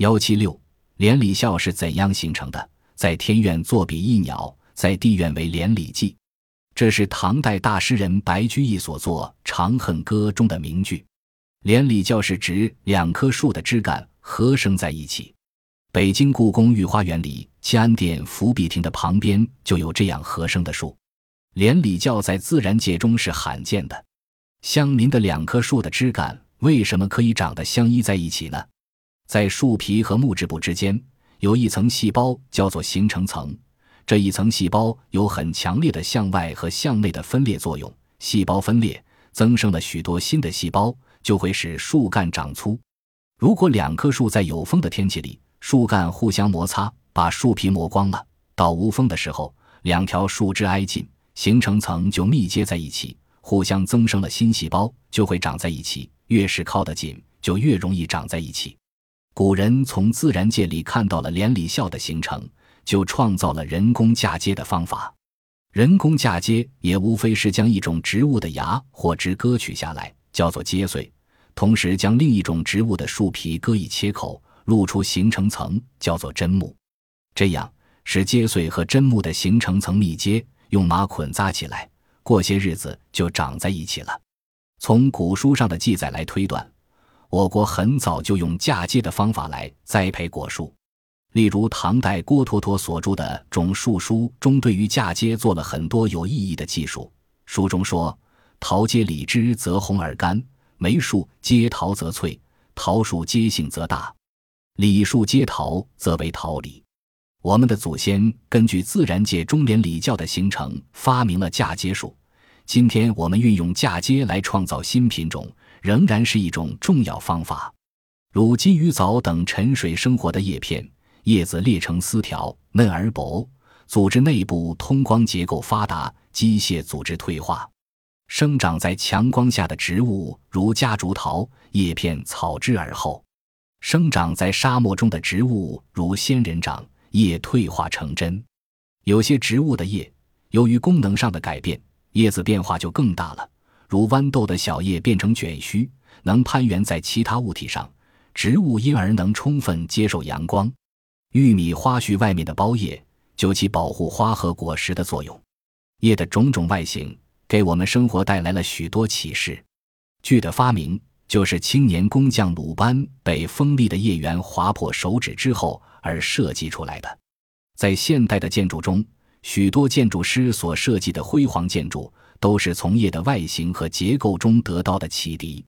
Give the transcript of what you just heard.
幺七六，连理孝是怎样形成的？在天愿作比翼鸟，在地愿为连理记。这是唐代大诗人白居易所作《长恨歌》中的名句。连理教是指两棵树的枝干合生在一起。北京故宫御花园里，乾安殿伏笔亭的旁边就有这样合生的树。连理教在自然界中是罕见的。相邻的两棵树的枝干为什么可以长得相依在一起呢？在树皮和木质部之间。有一层细胞叫做形成层，这一层细胞有很强烈的向外和向内的分裂作用。细胞分裂，增生了许多新的细胞，就会使树干长粗。如果两棵树在有风的天气里，树干互相摩擦，把树皮磨光了，到无风的时候，两条树枝挨近，形成层就密接在一起，互相增生了新细胞，就会长在一起。越是靠得紧，就越容易长在一起。古人从自然界里看到了连理孝的形成，就创造了人工嫁接的方法。人工嫁接也无非是将一种植物的芽或枝割取下来，叫做接穗；同时将另一种植物的树皮割一切口，露出形成层，叫做砧木。这样使接穗和砧木的形成层密接，用麻捆扎起来，过些日子就长在一起了。从古书上的记载来推断。我国很早就用嫁接的方法来栽培果树，例如唐代郭橐驼所著的《种树书》中，对于嫁接做了很多有意义的记述。书中说：“桃接李枝则红而干，梅树接桃则脆，桃树接杏则大，李树接桃则为桃李。”我们的祖先根据自然界中连礼教的形成，发明了嫁接术。今天我们运用嫁接来创造新品种。仍然是一种重要方法，如金鱼藻等沉水生活的叶片，叶子裂成丝条，嫩而薄，组织内部通光结构发达，机械组织退化。生长在强光下的植物，如夹竹桃，叶片草质而厚；生长在沙漠中的植物，如仙人掌，叶退化成针。有些植物的叶，由于功能上的改变，叶子变化就更大了。如豌豆的小叶变成卷须，能攀援在其他物体上，植物因而能充分接受阳光。玉米花序外面的包叶，就起保护花和果实的作用。叶的种种外形，给我们生活带来了许多启示。锯的发明，就是青年工匠鲁班被锋利的叶缘划破手指之后而设计出来的。在现代的建筑中，许多建筑师所设计的辉煌建筑。都是从叶的外形和结构中得到的启迪。